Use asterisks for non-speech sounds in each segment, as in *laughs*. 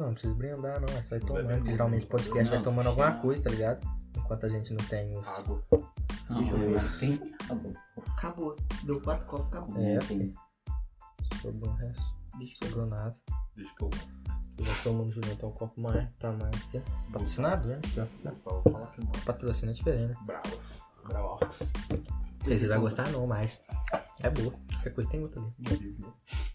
Não, não precisa brindar, não. É só ir Vai tomando. Geralmente podcast vai Não, tomando alguma não. coisa, tá ligado? Enquanto a gente não tem os. Água. Não, Deixa eu ver. não tem. Acabou. Acabou. Deu quatro copos, acabou. É, Não tem. Sobrou o resto. Deixa eu Sobrou nada. Deixa que eu Eu já tomando junto então um copo mais, tá mais aqui. Patrocinado, né? Patrocínio é diferente, né? Bravas. Bravox. Vocês vão gostar não, mas. É boa. Qualquer coisa tem outra ali.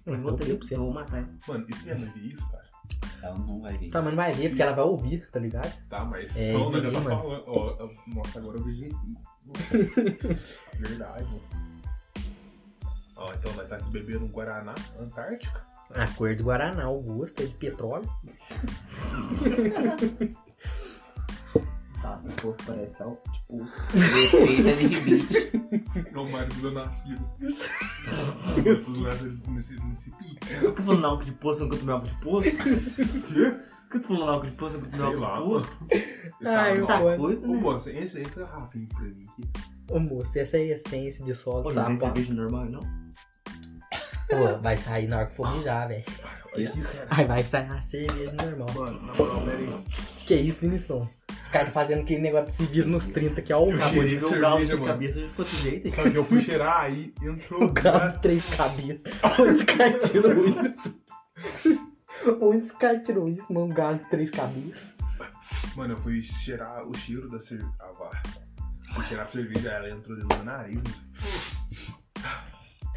Não pra você. eu vou matar. Mano, isso vê isso, cara? Ela não vai vir. Tá, mas não vai ver, porque ela vai ouvir, tá ligado? Tá, mas. É, Não, mas tá mano. falando. Ó, eu- nossa, agora eu vegetei. *laughs* Verdade, mano. Ó, então nós tá aqui bebendo um Guaraná Antártica. A cor de Guaraná, o gosto é de petróleo. *laughs* Tá, o corpo parece algo, tipo, Defeita de rebite. É o marido do nascido. Eu tô nascido nesse, nesse pique. Eu tô falando álcool de poço, nunca tomei álcool de poço. Quê? Eu tô falando álcool de poço, nunca tomei álcool de poço. Ai, tá, Tá Pô, coisa, Ô, né? moça, esse entra rapidinho pra mim aqui. Ô moço, essa é a essência de solo Pô, de não tem sapato. cerveja normal, não? Pô, vai sair na hora que for mijar, velho. Aí vai sair a cerveja normal. Mano, na moral, pera aí. Que isso, Vinição? Os caras fazendo aquele negócio de se vir nos 30 que é o Acabou de o Cerveja, galo de mano. cabeça, já ficou desse jeito. hein? Só que eu fui cheirar aí, entrou O galo de três cabeças. Onde esse cara tirou isso? Onde esse cara tirou isso, mano? Um galo de três cabeças. Mano, eu fui cheirar o cheiro da cerveja. Ah. Fui cheirar a cerveja, ela entrou dentro do meu nariz.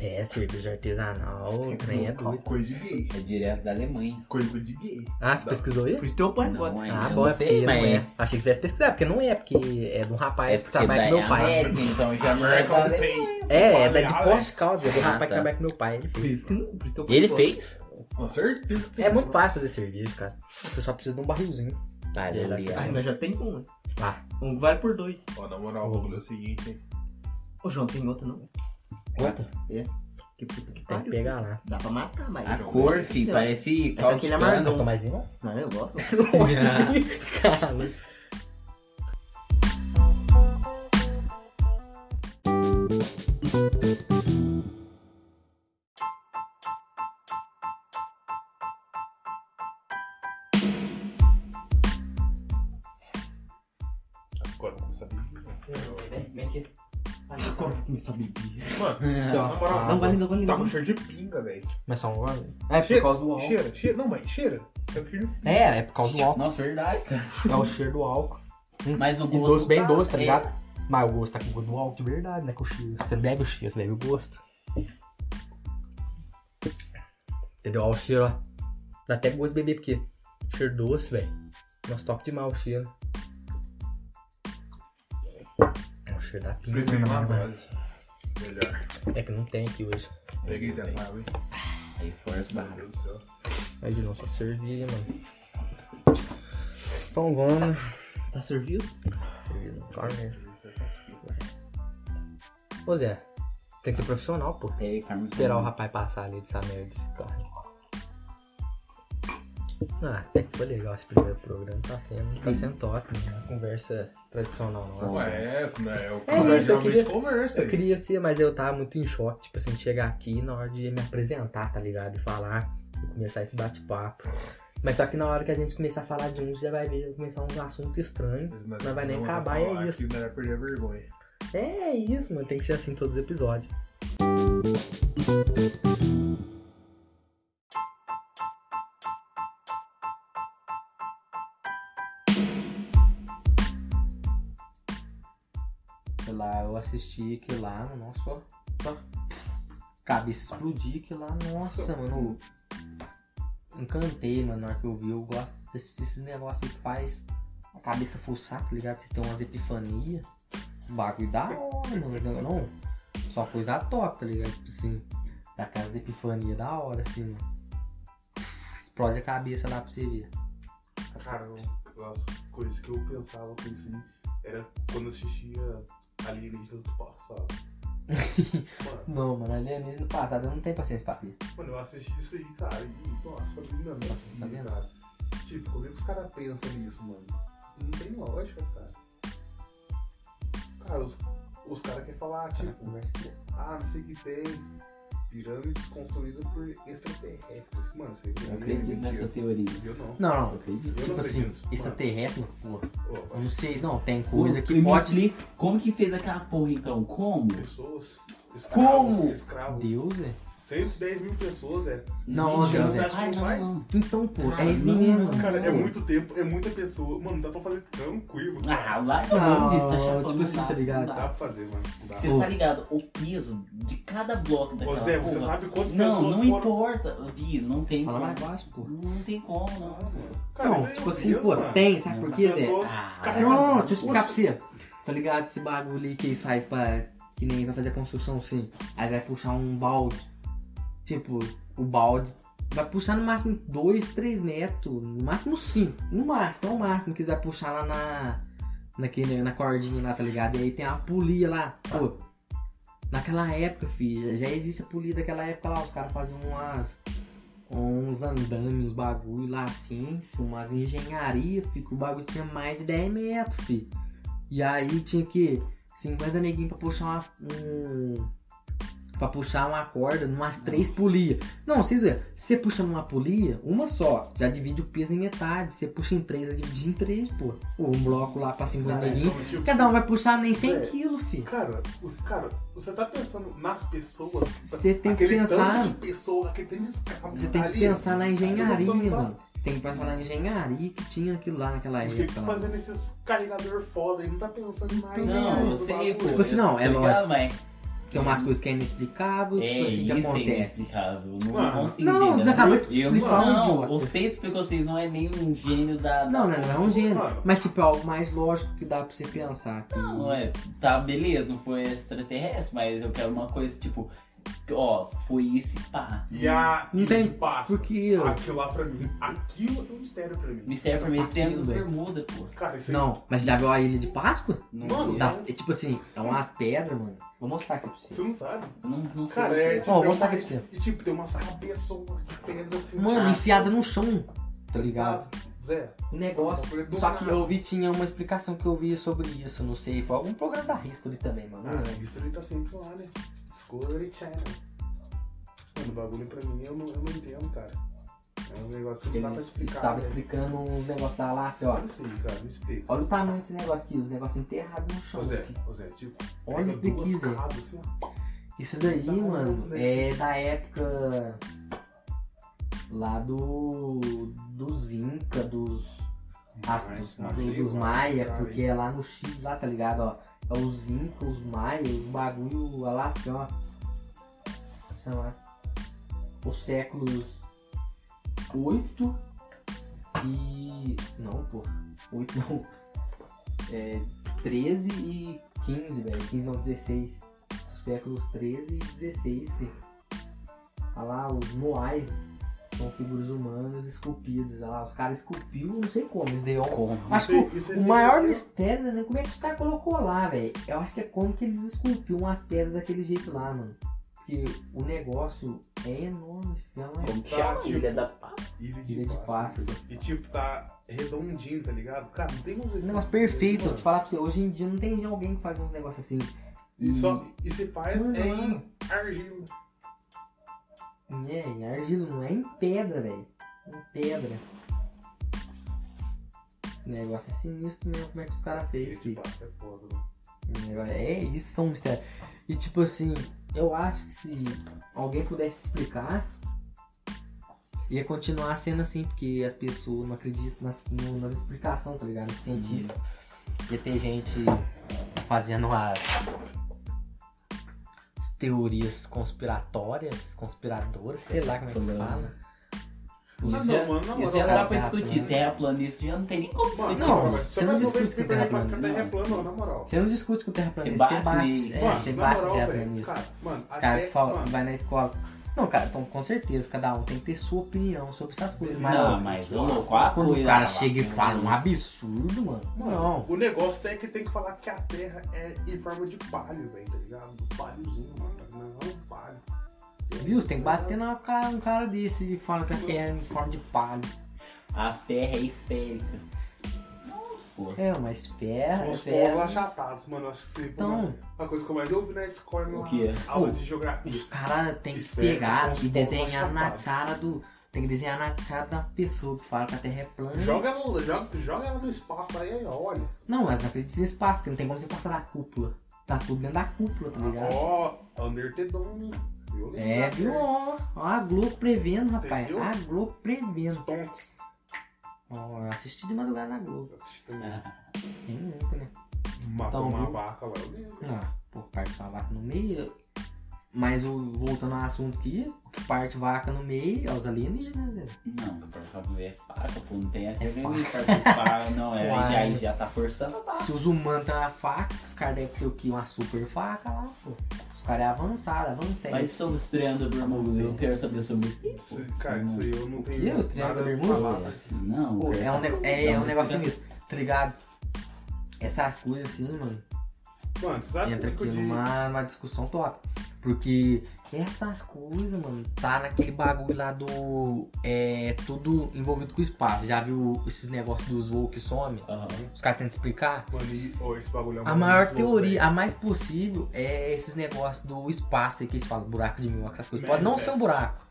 É, cerveja artesanal, trem é doido. Coisa de gay. É direto da Alemanha. Coisa de gay. Ah, você pesquisou aí? Por isso teu pai Não, gosta. é. Ah, bom, é sei, porque não mas- é. Achei que tivesse pesquisado, porque não é, porque é de um rapaz que porque trabalha com meu é pai. América, então já não é da Alemanha. É, é da de Caldas, é do Ah, rapaz que tá. trabalha com meu pai. Ele Por fez. isso que não. Por isso teu pai Ele fez? Com certeza. que É muito fácil fazer cerveja, cara. Você só precisa de um barrilzinho. Tá, vai Ah, nós já tem um. Ah, Um vale por dois. Ó, na moral, o bagulho é o seguinte, hein. Ô, João, tem outro não? Outra? Que puta que Tem pariu. que pegar lá. Dá pra matar, mas. A cor, filho, parece É aquele causticano. amargão. Não tô mais não? Não, eu gosto. *laughs* Cara, Agora eu vou começar a beber. Vem, vem aqui. Ai, agora eu vou começar a beber. Mano, ó. na moral, Ah, Não, vale, não, vale, tá não. com cheiro de pinga, velho. Mas só um gole? É por Cheira, causa do álcool. Cheira, cheira. Não, mas cheira. Tá com cheiro de pinga. É, é por causa do álcool. Nossa, verdade, cara. É o cheiro do álcool. Mas o E gosto doce bem tá- doce, tá é. ligado? Mas o gosto tá com gosto do álcool de verdade, né? Com o cheiro. Você não bebe o cheiro, você bebe o gosto. Entendeu? Ó, o cheiro, ó. Dá até gosto de beber, porque cheiro doce, velho. Nossa, top demais o cheiro. É cheiro da pinga. Prefiro uma né. Melhor. É que não tem aqui hoje. Peguei essa água, hein. Aí força Meu barra. Deus do céu. Mas de não só servir, mano. Então vamos. Tá servido? Servir no corner. Ô Zé, tem que ser profissional, pô. Carmen. Esperar o rapaz passar ali dessa merda desse carro. Ah, até que foi legal esse primeiro programa. Tá sendo, tá sendo top, né? Uma conversa tradicional nossa. Ué, é, né? É o É que isso, eu queria- conversa. Eu aí. queria ser, mas eu tava muito em choque, tipo assim, de chegar aqui na hora de me apresentar, tá ligado? E falar, e começar esse bate-papo. Mas só que na hora que a gente começar a falar de uns, já vai ver, começar uns assuntos estranhos. Mas Não vai nem acabar, é falar isso. Aqui não era perder a vergonha. É isso, mano, tem que ser assim todos os episódios. Assisti aquilo lá, nossa, ó, ó, cabeça explodir aquilo lá, nossa, mano, encantei, mano, na hora que eu vi, eu gosto desse, desse negócio aí que faz a cabeça fuçar, tá ligado? Você tem umas epifanias, o bagulho da hora, mano, não, só coisa top, tá ligado? Tipo assim, daquelas epifanias da hora, assim, mano. Explode a cabeça lá pra você ver. Cara, as coisas que eu pensava com isso era quando assistia Alienígenas *laughs* do Passado. Mano, Não, mano, alienígena no passado eu não tenho paciência pra ver. mano, eu assisti isso aí, cara, e nossa, falei, não, não é Tá possível, vendo? cara. Tipo, como é que os caras pensam nisso, mano? Não tem lógica, cara. Cara, os, os caras querem falar, tipo, aqui. ah, não sei o que tem. Pirâmides construídas por extraterrestres. Mano, você Eu acredito nessa teoria. Eu não. Não, Eu não. acredito. Eu Tipo não assim, acredito. extraterrestre, porra. Ô, Eu não sei, não, tem Pô, coisa que me pode. explica Como que fez aquela porra então? Como? pessoas. Escravos, Como? Escravos. Deus, é. 110 mil pessoas, é. Não, você é. acha que não não, faz? não. Então, pô, Cara, é isso não, mesmo. Cara, é muito tempo, é muita pessoa. Mano, dá pra fazer tranquilo. Ah, lá não, Não, não, tá chapando, tipo não assim, tá ligado? não Dá dá. pra fazer, mano. Dá. Você Pô. tá ligado? O peso de cada bloco Ô, daquela Zé, você sabe quantas Não, pessoas não foram. importa, Vi, não tem Fala como. mais baixo, pô. Não tem como, não. Cara, Não, tem tipo assim, peso, pô, mano. tem, sabe por quê, Zé? Ah, Não, não, não, deixa eu explicar pra você. Tá ligado esse bagulho ali que eles fazem pra. Que nem vai fazer construção assim. Aí vai puxar um balde. Tipo, o balde. Vai puxar no máximo 2, 3 metros. No máximo 5. No máximo, é o máximo que vai puxar lá na. Naquele, na cordinha lá, tá ligado? E aí tem uma polia lá. Pô. Naquela época, filho, já, já existe a polia daquela época lá. Os caras faziam umas. Uns andames, uns bagulho lá assim, umas engenharia, fica o bagulho tinha mais de 10 metros, filho. E aí tinha que 50 neguinhos pra puxar uma. Um, pra puxar uma corda numas três polias. Não, vocês verem, se você puxa numa polia, uma só, já divide o peso em metade. Você puxa em três, já divide em três, pô. Ou um bloco lá pra 50 Cara, neguinhos. são, tipo, Cada um vai puxar nem 100 É. quilos, filho. Cara, os, cara, você tá pensando nas pessoas. Você tem que pensar. tanto de pessoas, aquele tanto de escravos. Você tem que ali, pensar na você engenharia, tá- mano. Você tem que pensar na engenharia que tinha aquilo lá naquela Você época. tá lá. fazendo esses carregador foda, ele não tá pensando na Não, Não, eu sei, pô. Tipo assim, não, é Tá ligado, lógico. Tem umas coisas que é inexplicável, é tipo assim, que isso é acontece. inexplicável. Não Mano, consigo Não, entender. não acabei de te Eu- explicar, um não, idiota. você explicou, vocês não é nem um gênio da. da- Não, não, não é um. Mano. Mas tipo, é algo mais lógico que dá pra você pensar. Que... Não, é, tá, beleza, não foi extraterrestre, mas eu quero uma coisa tipo, ó, foi isso e pá. E a Não tem- de Páscoa. Porque. Aquilo lá pra mim, aquilo é um mistério pra mim. Mistério pra mim, Aquilo, Triângulo das velho. Bermuda, pô. Cara, isso aí. Não, mas já viu a ilha de Páscoa? Não, Mano. Das- é tipo assim, é umas pedras, mano. Vou mostrar aqui pra você. Você não sabe. Eu não, não sei. Cara, o que é tipo. Ó, vou tem mostrar uma- aqui pra você. E tipo, tem umas cabeçonas de pedra assim. Mano, Ah. enfiada no chão, tá ligado? Zé, O negócio. Só que eu vi, tinha uma explicação que eu vi sobre isso, não sei. Foi algum programa da History também, mano. Ah, isso ele tá sempre lá, né? Discovery Channel. Mano, o bagulho pra mim eu não, eu não entendo, cara. É um negócio que não dá pra Eles explicar. estavam velho. explicando os negócios da LAF, ó. Não sei, cara, me explica. Olha o tamanho desse negócio aqui, os negócios enterrados no chão. Ô Zé, ô Zé, tipo, Olha isso daqui, Zé. assim. Isso daí, Tá mano, né? é da época lá do. dos Inca, dos. Mas, dos, dos Maia, porque é lá no Chile, lá, tá ligado? Ó, os Inca, os Maia, os bagulho ó. Chama os séculos 8 e. Não, pô. 8 não. É 13 e 15, velho. 15 não, 16. Os séculos 13 e 16, filho. Olha lá, os Moais são figuras humanas esculpidas. Olha lá, os caras esculpiu, não sei como, eles deu Como? Acho que Isso- isso é o maior mistério, né? Como é que os caras colocou lá, velho? Eu acho que é como que eles esculpiam as pedras daquele jeito lá, mano. Porque o negócio é enorme, filho. É uma Como que Tá, chama? tipo, Ilha da? Ilha de, ilha de. Páscoa. E tipo, tá redondinho, tá ligado? Cara, não tem uns Um negócio perfeito, vou te falar pra você. Hoje em dia não tem alguém que faz um negócio assim. E, só, e se faz Mano, é mano. em argila. É, em argila, não é em pedra, velho. Em pedra. O negócio é sinistro mesmo, como é que os caras fez, filho. Páscoa é negócio- É, isso são mistérios. E tipo assim, eu acho que se alguém pudesse explicar, ia continuar sendo assim, porque as pessoas não acreditam nas, nas explicações, tá ligado? Científico. Ia ter gente fazendo as teorias conspiratórias, conspiradoras, sei lá como é que fala. Isso Ah, já, não, mano, na isso moral, já não dá pra terra discutir. plana. Terra plana, isso já não tem nem como discutir. Não, mas você não vai discute resolver com que terra plana. plana, Terra não. plana, na moral. Você não discute com terra planista, Você bate é, você bate terra mano, Os caras que falam, vai na escola. Não, cara, então com certeza, cada um tem que ter sua opinião sobre essas coisas. Mas Não, mas ô louco, a quando o cara chega e fala um absurdo, mano. Mano, Não. o negócio é que tem que falar que a terra é em forma de palho, velho, tá ligado? Do palhozinho, mano. Viu? Você tem que bater na cara, um cara desse e fala que a terra é em forma de palho. A terra é esférica. pô. É, mas ferro, Os povos ferro. achatados, mano. Acho que você. Então, mano, a coisa que eu mais ouvi na escola O na quê? aula Pô, de geografia. Os caras tem que Esfera pegar e povos desenhar na cara do. Tem que desenhar na cara da pessoa que fala que a Terra é plana. Joga ela, joga, joga ela no espaço aí, aí, olha. Não, mas não acredita nesse espaço, porque não tem como você passar da cúpula. Tá tudo dentro da cúpula, tá ligado? Ó, Undertedon. É, viu? série. Ó, ó a Globo prevendo, rapaz. Entendeu? A Globo prevendo. Stonks. Ó, eu assisti de madrugada na Globo. Eu assisti também. Tem nunca, né? Matou Então, uma viu? vaca lá. Ah, pô, parte uma vaca no meio. Mas o, voltando ao assunto aqui, o que parte vaca no meio é os alienígenas, né? Não, por favor, é faca, pô. Não tem essa É é faca. Não, é, *laughs* já, aí já tá forçando a barra. Se os humanos têm uma faca, os caras devem ter o quê? Uma super faca lá, pô. Os caras é avançado, avançado. Mas sobre os triângulos Bermuda, eu quero saber sobre isso. Isso, cara, isso aí eu não tenho quê? Os triângulos da Bermuda? Não, Pô, quero é um, ne- é, é um explicação. mesmo, tá ligado? Essas coisas assim, mano, Mano, sabe entra que aqui numa, numa discussão top. Porque essas coisas, mano, tá naquele bagulho lá do. É tudo envolvido com o espaço. Já viu esses negócios dos voos que some? Aham. Os caras tentam explicar? Mano, e, ó, esse bagulho é A maior louco, teoria, velho. a mais possível, é esses negócios do espaço aí que eles falam, buraco de minhoca, essas coisas. Pode não ser um buraco,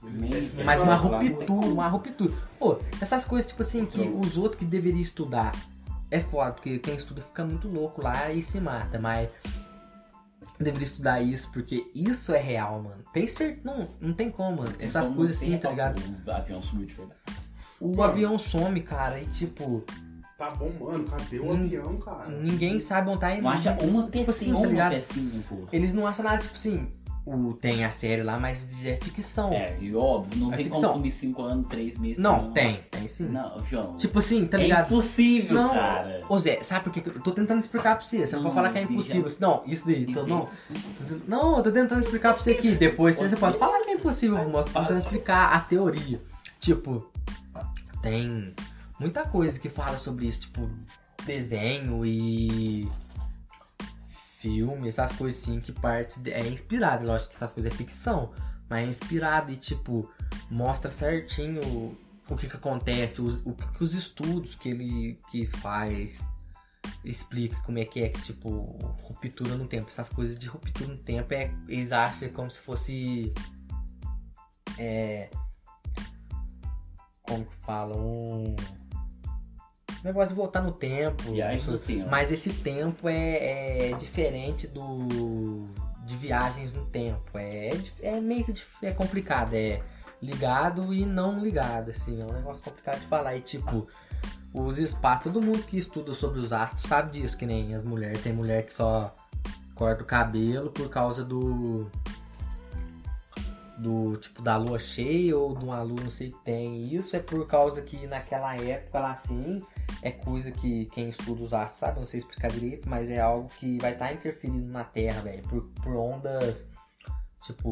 mas uma ruptura, uma ruptura. Pô, essas coisas, tipo assim, que Então. os outros que deveriam estudar é foda, porque quem estuda fica muito louco lá e se mata, mas deveria estudar isso, porque isso é real, mano. Tem certeza, não, não tem como, mano. Essas Então, coisas não tem assim, tá ligado? O avião sumiu de verdade. O Mano. avião some, cara, e tipo, Tá bom, mano, cadê o Hum, avião, cara? ninguém sabe onde tá indo. Não acha uma tipo pecinha, assim, tá uma ligado? pecinha. Eles não acham nada, tipo assim, o, tem a série lá, mas é ficção. É, e óbvio, não É tem ficção. como sumir 5 anos, 3 meses. Não, tem, tem sim. Não, João. Tipo assim, tá é ligado? impossível, Não. cara. Ô Zé, sabe por que eu tô tentando explicar pra você? Você não pode Não, falar que é impossível. Não, isso daí, então, não. Não, eu tô tentando explicar pra você aqui. Depois você, pode falar que é impossível, moço. Tô tentando explicar a teoria. Tipo, tem muita coisa que fala sobre isso, tipo, desenho e filme, essas coisas assim, que parte é inspirado. Lógico que essas coisas é ficção, mas é inspirado e, tipo, mostra certinho o que que acontece, o que os estudos que ele que faz explica como é que é que, tipo, ruptura no tempo. Essas coisas de ruptura no tempo é, eles acham como se fosse. É. Como que fala? Um. Negócio de voltar no tempo. Viagem do tempo. Mas esse tempo é, é diferente do. de viagens no tempo. É, é, é meio que é complicado. É ligado e não ligado, assim. É um negócio complicado de falar. E tipo, os espaços, todo mundo que estuda sobre os astros sabe disso, que nem as mulheres. Tem mulher que só corta o cabelo por causa do. Do tipo da lua cheia ou de uma lua não sei o que tem. Isso é por causa que naquela época lá assim é coisa que quem estuda os astros sabe, não sei explicar direito, mas é algo que vai estar interferindo na Terra, velho, por, por ondas, tipo,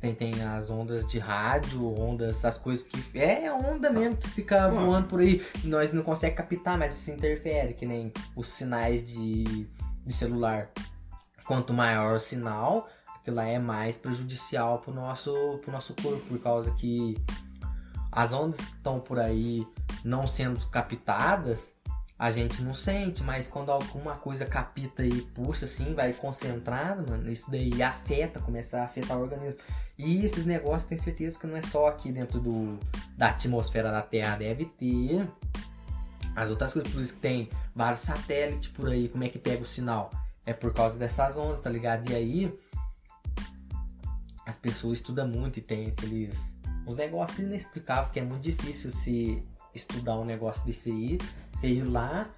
tem, tem as ondas de rádio, ondas, essas coisas que. É onda mesmo que fica Mano. voando por aí. e Nós não conseguimos captar, mas isso interfere, que nem os sinais de, de celular. Quanto maior o sinal, aquilo lá é mais prejudicial pro nosso, pro nosso corpo, por causa que as ondas que estão por aí não sendo captadas, a gente não sente, mas quando alguma coisa capta e puxa assim, vai concentrado, mano, isso daí afeta, começa a afetar o organismo. E esses negócios tem certeza que não é só aqui dentro do, da atmosfera da Terra, deve ter as outras coisas, por isso que tem vários satélites por aí, como é que pega o sinal? É por causa dessas ondas, tá ligado? E aí as pessoas estudam muito e tem aqueles uns negócios inexplicáveis que é muito difícil se estudar um negócio desse aí, você ir lá,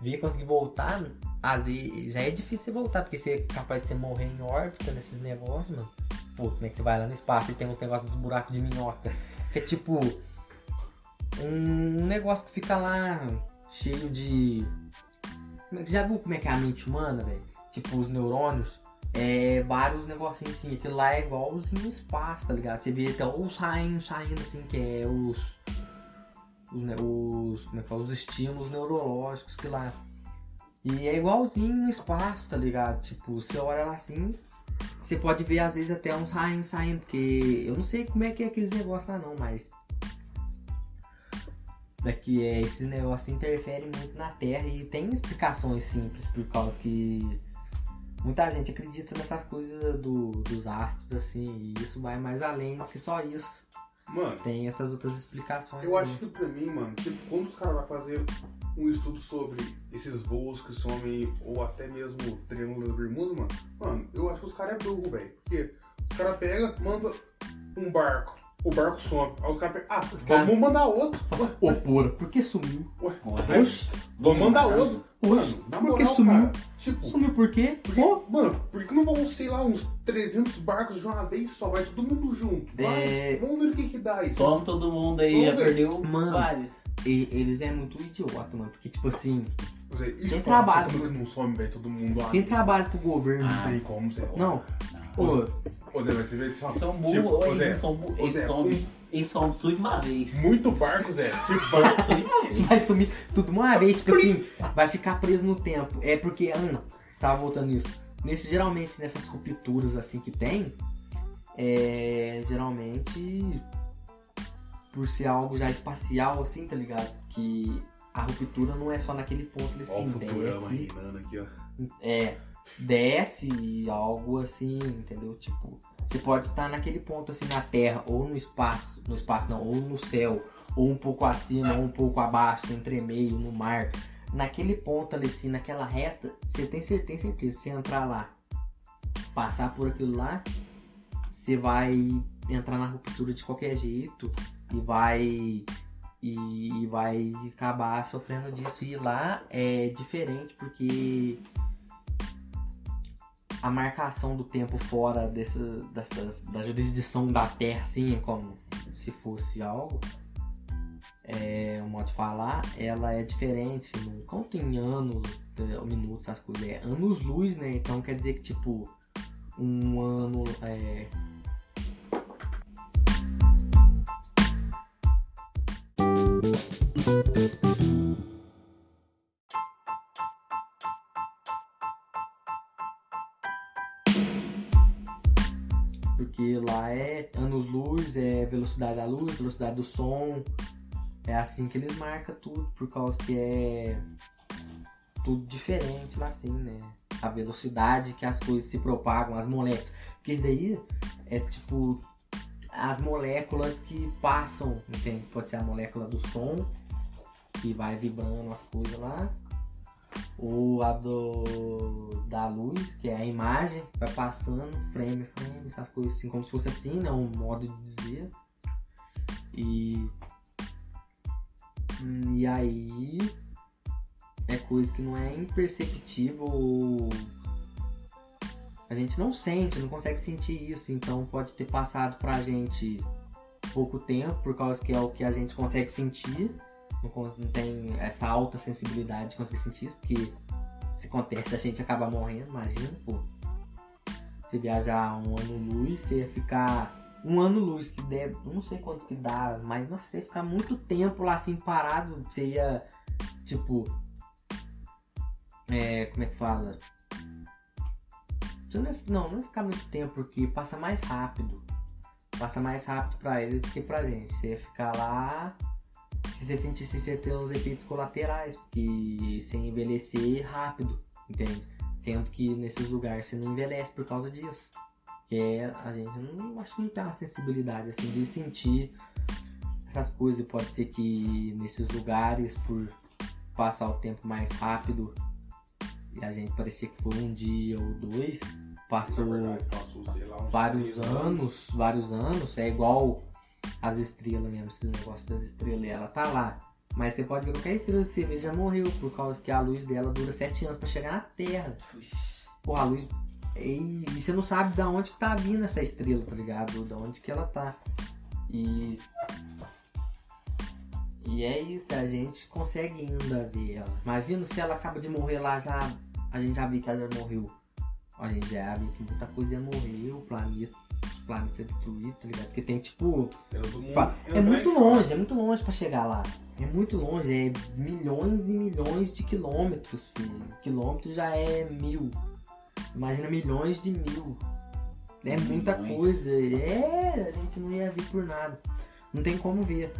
ver conseguir voltar, às vezes já é difícil você voltar, porque você é capaz de você morrer em órbita nesses negócios, mano. Pô, como é que você vai lá no espaço e tem uns negócios dos buracos de minhoca? Que é tipo um negócio que fica lá cheio de. É Já viu como é que é a mente humana, velho? Tipo, os neurônios. É vários negocinhos assim. Aquilo lá é igualzinho no espaço, tá ligado? Você vê até os raios saindo assim, que é os. Os, ne- os, como é os estímulos neurológicos que lá. E é igualzinho no espaço, tá ligado? Tipo, você olha lá assim, você pode ver às vezes até uns raios saindo, porque eu não sei como é que é aqueles negócios lá não, mas daqui é esse negócio interfere muito na Terra e tem explicações simples por causa que muita gente acredita nessas coisas do, dos astros assim e isso vai mais além do que só isso. Mano, Tem essas outras explicações. eu aí. acho que pra mim, mano, tipo, quando os caras vão fazer um estudo sobre esses voos que somem ou até mesmo o Triângulo das Bermudas, mano, mano, eu acho que os caras é burro, velho. Porque os caras pegam, manda um barco, o barco some. Aí os caras pegam, ah, Os vamos caras- mandar outro. Nossa, Ô, porra, por que sumiu? Ué, Ué. Vamos mandar outro. Oxi, Mano, na por que moral, sumiu? cara, tipo, Sumiu por quê? Porque, Pô, mano, por que não vão, sei lá, uns 300 barcos de uma vez só? Vai todo mundo junto. Vai, É. Vamos ver o que que dá isso. Toma todo mundo aí, Vamos já ver. perdeu Mano. vários. e- eles é muito idiota, mano. Porque, tipo assim, Isso Tem trabalho, todo mundo que não some, velho, todo mundo lá. quem trabalha pro governo. Ah. Não tem como, Zé. Não, Ô, pô, Ô, Zé, mas você vê, são tipo, burros, Zé, eles são burros, ô, eles somem, eles somem tudo de uma vez. muito barco, Zé. *laughs* Tipo, Tudo de uma vez. vai sumir tudo de uma vez, tipo assim, vai ficar preso no tempo. É porque, ah, tava voltando nisso. Nesse, geralmente, nessas rupturas assim que tem, é. Geralmente. Por ser algo já espacial, assim, tá ligado? Que a ruptura não é só naquele ponto, ele ó o Futurama desce. reinando aqui, ó. É, desce algo assim, entendeu? Tipo, você pode estar naquele ponto assim na Terra, ou no espaço, no espaço não, ou no céu, ou um pouco acima, ou um pouco abaixo, entre meio, no mar. Naquele ponto ali assim, naquela reta, você tem certeza, certeza, se entrar lá, passar por aquilo lá, você vai entrar na ruptura de qualquer jeito e vai e vai acabar sofrendo disso. E lá é diferente porque a marcação do tempo fora dessa, da jurisdição da Terra, assim, como se fosse algo, é, um modo de falar, ela é diferente, não conta em anos, eh, minutos, as coisas, é anos-luz, né? Então quer dizer que, tipo, um ano é, Porque lá é anos-luz, é velocidade da luz, velocidade do som. É assim que eles marcam tudo, por causa que é tudo diferente lá assim, né? A velocidade que as coisas se propagam, as moléculas. Porque isso daí é tipo as moléculas que passam, entende? Pode ser a molécula do som, que vai vibrando as coisas lá. Ou a do da luz, que é a imagem, vai passando frame a frame, essas coisas assim, como se fosse assim, né? Um modo de dizer. E. E aí. É coisa que não é imperceptível. A gente não sente, não consegue sentir isso, então pode ter passado pra gente pouco tempo, por causa que é o que a gente consegue sentir não, não tem essa alta sensibilidade de conseguir sentir isso, porque se acontece a gente acaba morrendo, imagina, pô. Você viajar um ano luz, você ficar um ano luz, que deve, não sei quanto que dá, mas você ia ficar muito tempo lá assim parado, você ia, tipo, é, como é que fala? Você não, ia, não, não ia ficar muito tempo, porque passa mais rápido. Passa mais rápido pra eles que pra gente. Você ia ficar lá se você sentisse você ter os efeitos colaterais, porque você envelhecer rápido, entende? Sendo que nesses lugares você não envelhece por causa disso. Que é, a gente não acho que não tem uma sensibilidade assim de sentir essas coisas. Pode ser que nesses lugares, por passar o tempo mais rápido, e a gente parecia que foi um dia ou dois, passou Na verdade, passou, lá, vários três anos, vários anos, é igual as estrelas mesmo, esse negócio das estrelas, ela tá lá. Mas você pode ver qualquer estrela que você vê já morreu, por causa que a luz dela dura 7 anos pra chegar na Terra. Porra, a luz. E, e você não sabe da onde que tá vindo essa estrela, tá ligado? Da onde que ela tá. E. E é isso, a gente consegue ainda ver ela. Imagina se ela acaba de morrer lá, já. A gente já viu que ela já morreu. A gente já viu que muita coisa ia morrer, o planeta. Planetas ia destruir, tá ligado? Porque tem tipo. Mundo É muito longe, é muito longe pra chegar lá. É muito longe, é milhões e milhões de quilômetros, filho. Quilômetro já é mil. Imagina milhões de mil. É muita Milhões. coisa. É, a gente não ia ver por nada. Não tem como ver.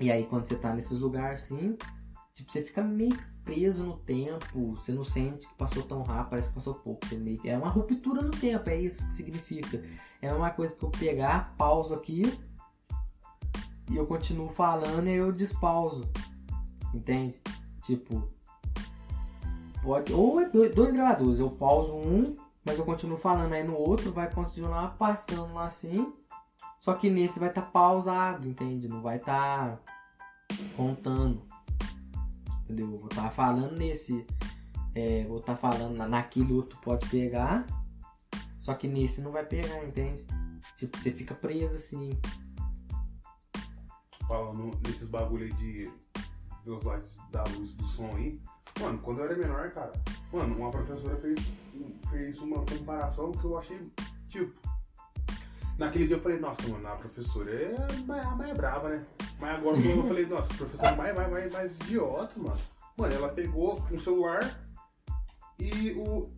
E aí quando você tá nesses lugares assim, tipo, você fica meio preso no tempo, você não sente que passou tão rápido, parece que passou pouco. Você meio... É uma ruptura no tempo, é isso que significa. É uma coisa que eu pegar, pauso aqui e eu continuo falando e eu despauso. Entende? Tipo. Pode. Ou é dois, dois gravadores. Eu pauso um, mas eu continuo falando aí no outro, vai continuar passando lá assim. Só que nesse vai estar pausado, entende? Não vai estar contando. Entendeu? Eu vou estar falando nesse. É, vou estar falando na- naquele outro pode pegar. Só que nesse não vai pegar, entende? Tipo, você fica preso assim. falando nesses bagulho aí de dos lados da luz do som aí. Mano, quando eu era menor, cara, mano, uma professora fez, fez uma comparação que eu achei, tipo. Naquele dia eu falei, nossa, mano, a professora é a mais brava, né? Mas agora eu falei, nossa, é mais, mais, mais, mais idiota, mano. Mano, ela pegou um celular e o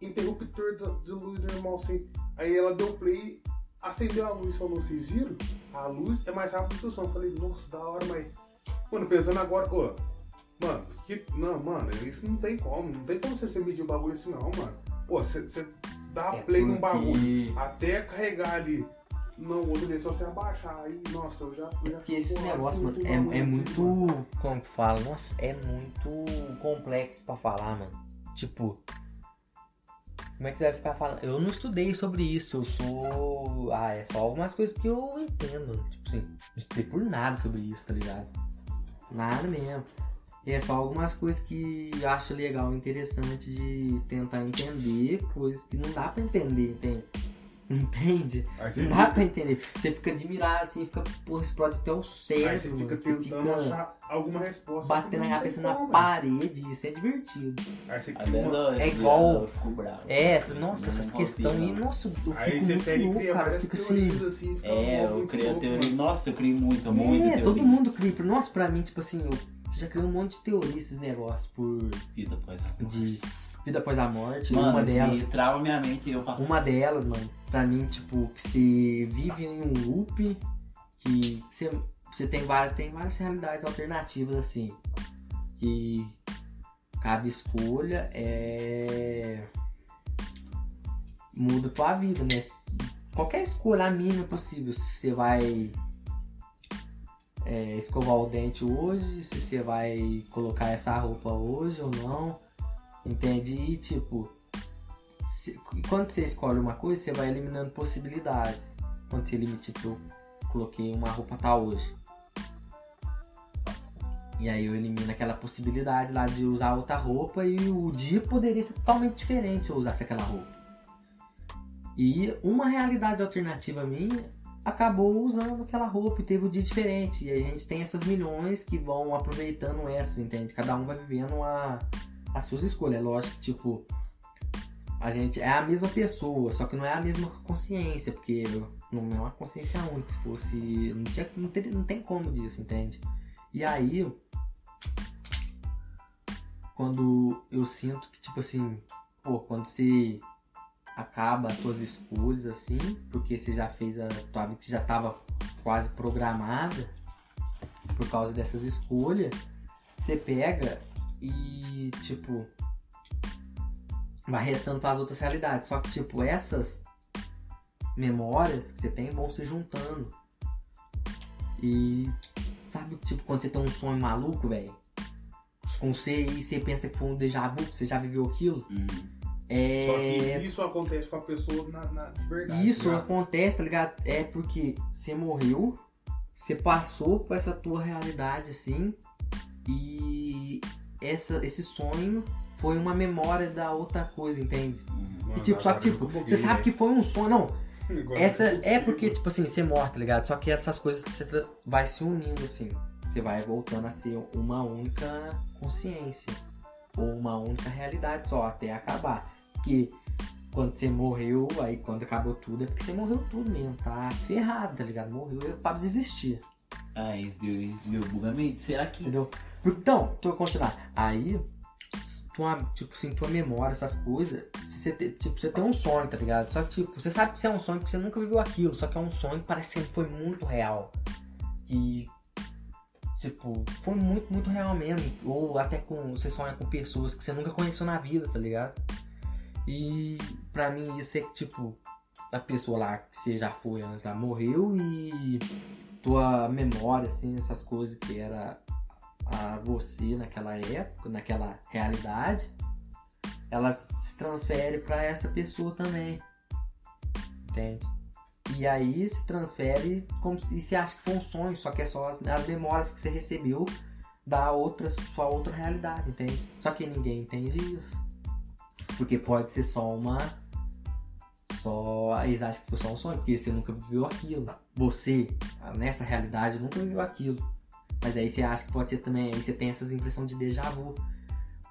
interruptor da- de luz normal assim. Aí ela deu play, acendeu a luz e falou, vocês viram? A luz é mais rápida que o som. Eu falei, nossa, da hora, mas. Mano, pensando agora, ô. Mano, que. Não, mano, isso não tem como. Não tem como você medir o bagulho assim, não, mano. Pô, você você dá É play num porque- bagulho até carregar ali. Não, outro dia, só você abaixar. Aí, nossa, eu já. Já Porque esse negócio, mano, o é, bagulho é muito. mano. Como que fala? Nossa, é muito complexo pra falar, mano. Tipo. Como é que você vai ficar falando? Eu não estudei sobre isso, eu sou. Ah, é só algumas coisas que eu entendo. Tipo assim, não estudei por nada sobre isso, tá ligado? Nada mesmo. E é só algumas coisas que eu acho legal, interessante de tentar entender, coisas que não dá pra entender, entende? Entende? Aí você Não dá fica- pra entender. Você fica admirado, assim, fica, porra, explode até o cérebro. Aí você fica mano. tentando achar alguma resposta. batendo a cabeça na como, parede, isso é divertido. Aí você A cria uma- É igual- Eu fico bravo. É, essa, nossa, essas não questões aí, não. nossa, eu Aí fico você muito pega e louco, cria cara. Eu várias fico teorias assim. assim. fica É, eu criei teoria. mano. Nossa, eu criei muito, muito É, teoria. todo mundo cria. Nossa, pra mim, tipo assim, eu já criei um monte de teorias, esses negócios, por. Vida após a morte. de vida após a morte. Mano, uma delas. me trava minha mente eu faço. Uma delas, mano, pra mim, tipo, que você vive em um loop que você, você tem, várias, tem várias realidades alternativas, assim. Que cada escolha é. muda tua vida, né? Qualquer escolha, a mínima possível, se você vai é, escovar o dente hoje, se você vai colocar essa roupa hoje ou não. Entende? E tipo, se- quando você escolhe uma coisa, você vai eliminando possibilidades. Quando você elimina, tipo, eu coloquei uma roupa tal hoje. E aí eu elimino aquela possibilidade lá de usar outra roupa e o dia poderia ser totalmente diferente se eu usasse aquela roupa. E uma realidade alternativa minha acabou usando aquela roupa e teve um dia diferente. E a gente tem essas milhões que vão aproveitando essas, entende? Cada um vai vivendo a, as suas escolhas. É lógico tipo, a gente é a mesma pessoa, só que não é a mesma consciência, porque não é uma consciência única. Se fosse. Não, tinha, não, teria- não tem como disso, entende? E aí. Quando eu sinto que, tipo assim, pô, quando você acaba as suas escolhas, assim, porque você já fez a tua vida já tava quase programada por causa dessas escolhas, você pega e, tipo, vai restando para as outras realidades. Só que, tipo, essas memórias que você tem vão se juntando. E sabe, tipo, quando você tem um sonho maluco, velho? Com você e você pensa que foi um déjà vu, que você já viveu aquilo. Hum. É. Só que isso acontece com a pessoa na, na de verdade. Isso né? acontece, tá ligado? É porque você morreu, você passou por essa tua realidade assim, e essa, esse sonho foi uma memória da outra coisa, entende? Mano, E tipo, só que tipo, você sabe que foi um sonho, não. Essa é porque, tipo assim, você morre, tá ligado? Só que essas coisas você vai se unindo assim. Você vai voltando a ser uma única consciência. Ou uma única realidade só, até acabar. Porque quando você morreu, aí quando acabou tudo, é porque você morreu tudo mesmo, tá ferrado, tá ligado? Morreu é para desistir, Ah, isso deu, isso deu bugamento. Será que. entendeu? Então, deixa eu continuar. Aí, tua, tipo assim, tua memória, essas coisas, você te- tipo, você tem um sonho, tá ligado? Só que, tipo, você sabe que isso é um sonho porque você nunca viveu aquilo, só que é um sonho que parece que foi muito real. E Tipo, foi muito, muito real mesmo. Ou até com. Você sonha com pessoas que você nunca conheceu na vida, tá ligado? E pra mim isso é tipo, a pessoa lá que você já foi antes lá morreu e tua memória, assim, essas coisas que era a você naquela época, naquela realidade, ela se transfere pra essa pessoa também. Entende? E aí se transfere como se e você acha que foi um sonho, só que é só as, as memórias que você recebeu da outra, sua outra realidade, entende? Só que ninguém entende isso. Porque pode ser só uma. Só. Eles acham que foi só um sonho, porque você nunca viveu aquilo. Você, nessa realidade, nunca viveu aquilo. Mas aí você acha que pode ser também. Aí você tem essas impressões de déjà vu.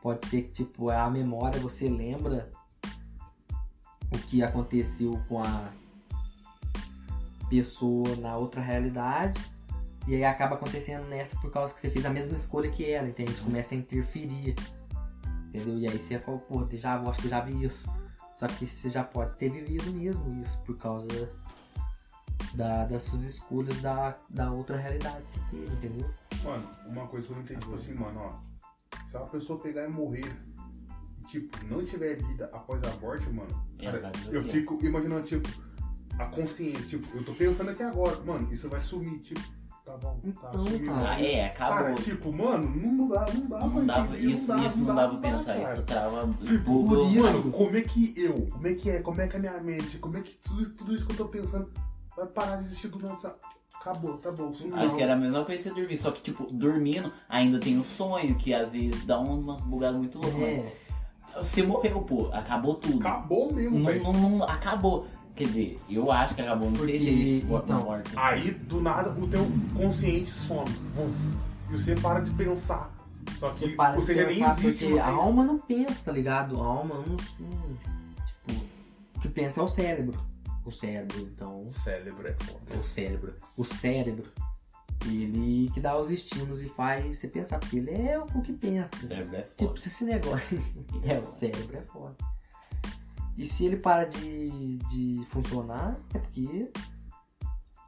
Pode ser que, tipo, a memória você lembra o que aconteceu com a pessoa na outra realidade. E aí acaba acontecendo nessa por causa que você fez a mesma escolha que ela, entende? Começa a interferir. Entendeu? E aí você fala, pô, já, acho que eu já vi isso. Só que você já pode ter vivido mesmo isso por causa da, das suas escolhas da, da outra realidade que você teve, entendeu? Mano, uma coisa que eu não entendi, tipo assim, mano, ó. Se uma pessoa pegar e morrer e, tipo, não tiver vida após a morte, mano, É, cara, eu ver. fico imaginando, tipo, a consciência, tipo, eu tô pensando aqui agora, mano, isso vai sumir, tipo, tá bom, tá, Então, cara. Ah, é, acabou. Cara, tipo, mano, não dá, não dá não pra dava, entender, isso, isso não dava pra pensar, cara. isso tava Tipo, isso- Mano, como é que eu, como é que é, como é que é a minha mente, como é que tudo, isso- tudo isso que eu tô pensando vai parar de existir do nada? Acabou, tá bom. Acho que era a mesma coisa que você dormir, só que, tipo, dormindo ainda tem o sonho, que às vezes dá umas bugadas muito loucas. mano. É, Você morreu, pô, acabou tudo. Acabou mesmo, Não, velho. não, não- acabou. Quer dizer, eu acho que acabou, não sei se Porque, eles foram então, mortos. Aí, do nada, o teu consciente some. Vum. E você para de pensar. Só que você para de você já nem existe porque a alma não pensa, tá ligado? A alma não, Tipo, o que pensa é o cérebro. O cérebro, então. Cérebro é foda. O cérebro. O cérebro. Ele que dá os estímulos e faz você pensar, porque ele é o que pensa. O cérebro é foda. Tipo, se esse negócio. *laughs* é, o cérebro é foda. E se ele para de, de funcionar, é porque.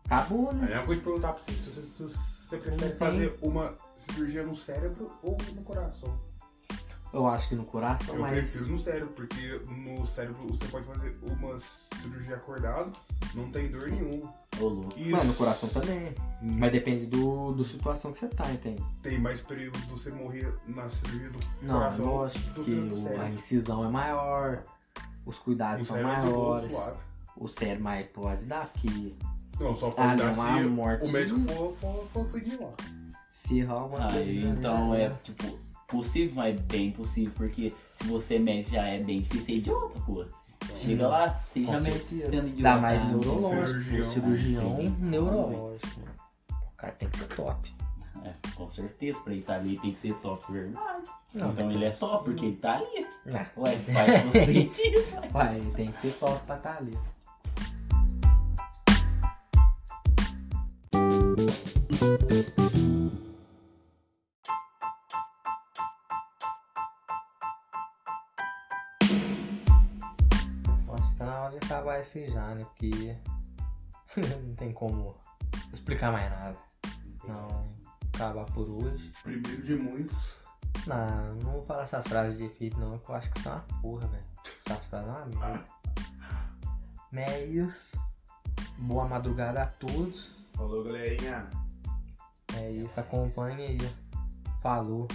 Acabou, Aí né? é uma coisa de perguntar pra você: se você, se você prefere Não tem. fazer uma cirurgia no cérebro ou no coração? Eu acho que no coração, Eu mas. prefiro no cérebro, porque no cérebro você pode fazer uma cirurgia acordado, não tem dor nenhuma. Ô, louco. Mano, no coração também. Mas depende do, do situação que você tá, entende? tem mais período de você morrer na cirurgia do Não, coração lógico do que que no o- a incisão é maior, os cuidados O são é maiores, o cérebro mais pode dar, porque Não, só Ah, pode dar não, uma se morte- o médico for, for, for, for de lá. se coisa. Aí, né? então é, tipo, possível, mas bem possível, porque se você mexe já é bem difícil ser idiota, pô. Chega lá, você já mexe certeza. sendo idiota. Dá mais Ah, neurológico. cirurgião. O cirurgião Tem. neurológico. mano. O cara tem que ser top. É, com certeza, pra ele estar ali tem que ser top, verdade. Não, então ele é top, porque ele tá ali. Ah, Ué, faz todo sentido, ué. ele tem que ser top pra estar ali. Acho que tá na hora de acabar esse já, né? Porque não tem como explicar mais nada. Não, acabar por hoje. Primeiro de muitos. Não, não vou falar essas frases de efeito não, que eu acho que são uma porra, velho. Essas frases é uma merda. Meios. Boa madrugada a todos. Falou, galerinha. É isso, acompanhe aí. Falou.